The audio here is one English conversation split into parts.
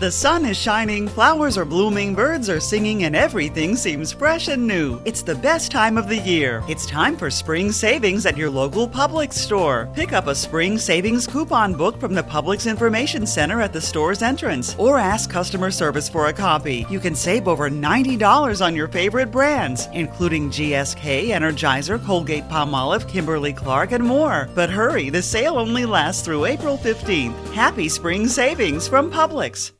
The sun is shining, flowers are blooming, birds are singing, and everything seems fresh and new. It's the best time of the year. It's time for spring savings at your local Publix store. Pick up a spring savings coupon book from the Publix Information Center at the store's entrance or ask customer service for a copy. You can save over $90 on your favorite brands, including GSK, Energizer, Colgate Palmolive, Kimberly Clark, and more. But hurry, the sale only lasts through April 15th. Happy spring savings from Publix.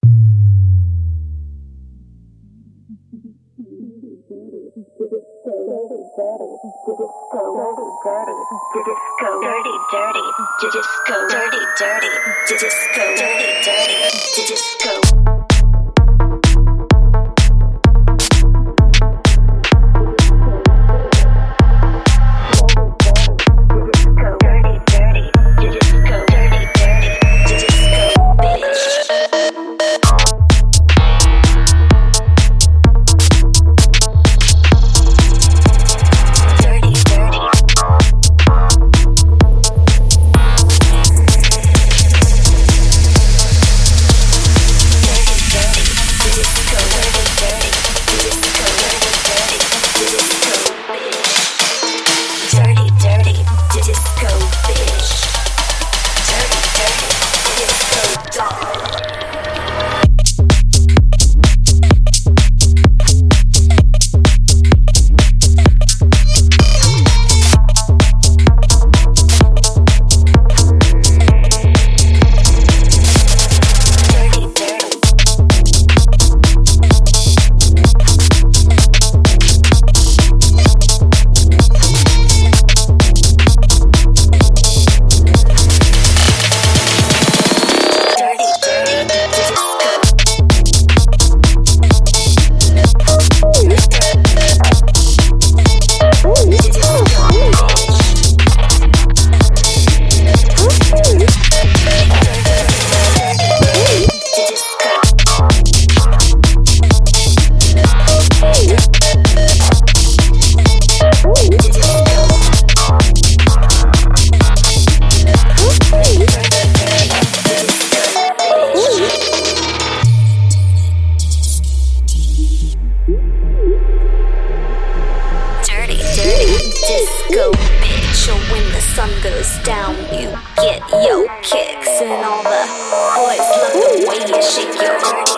dirty, just go dirty, dirty, just go dirty, dirty, just go dirty, dirty, just go dirty, dirty, just go. Sun goes down, you get your kicks, and all the boys love the way you shake your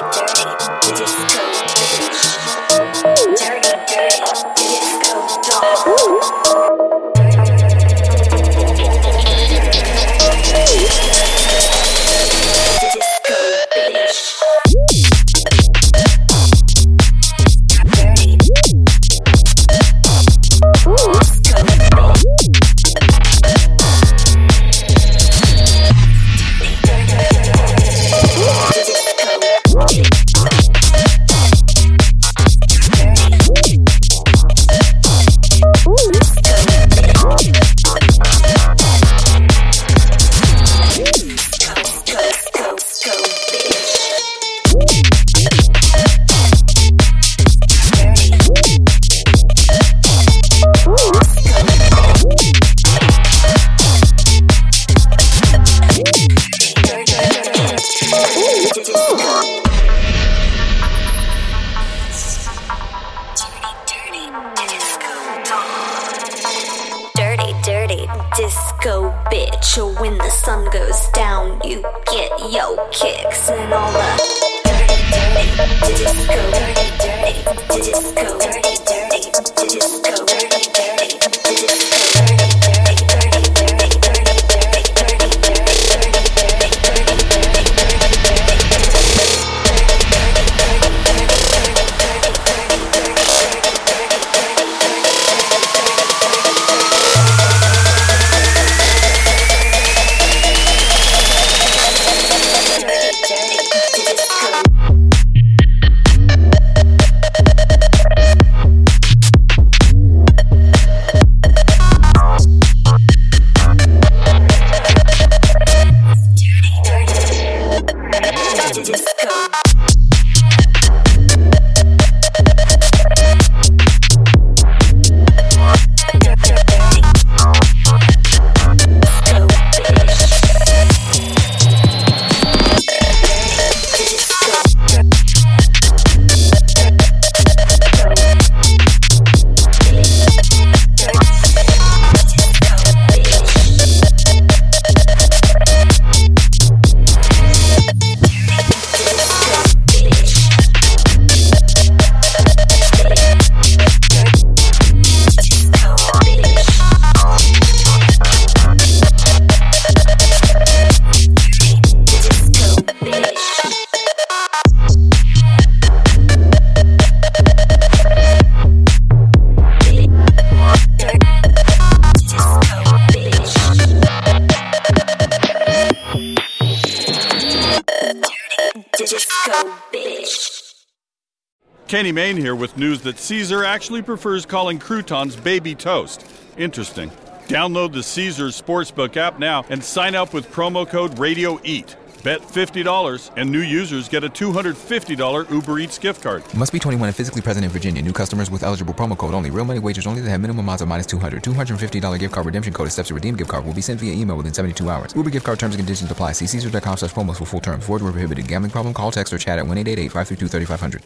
bitch. When the sun goes down, you get your kicks and all the dirty, dirty disco, dirty, dirty disco, dirty, dirty Disco. Disco bitch. Kenny Mayne here with news that Caesar actually prefers calling croutons baby toast. Interesting. Download the Caesar Sportsbook app now and sign up with promo code RadioEat. Bet $50 and new users get a $250 Uber Eats gift card. Must be 21 and physically present in Virginia. New customers with eligible promo code only. Real money wagers only that have minimum odds of minus 200. $250 gift card redemption code. is Steps to redeem gift card will be sent via email within 72 hours. Uber gift card terms and conditions apply. See Caesars.com slash promos for full terms. Void where prohibited. Gambling problem? Call, text, or chat at 1-888-532-3500.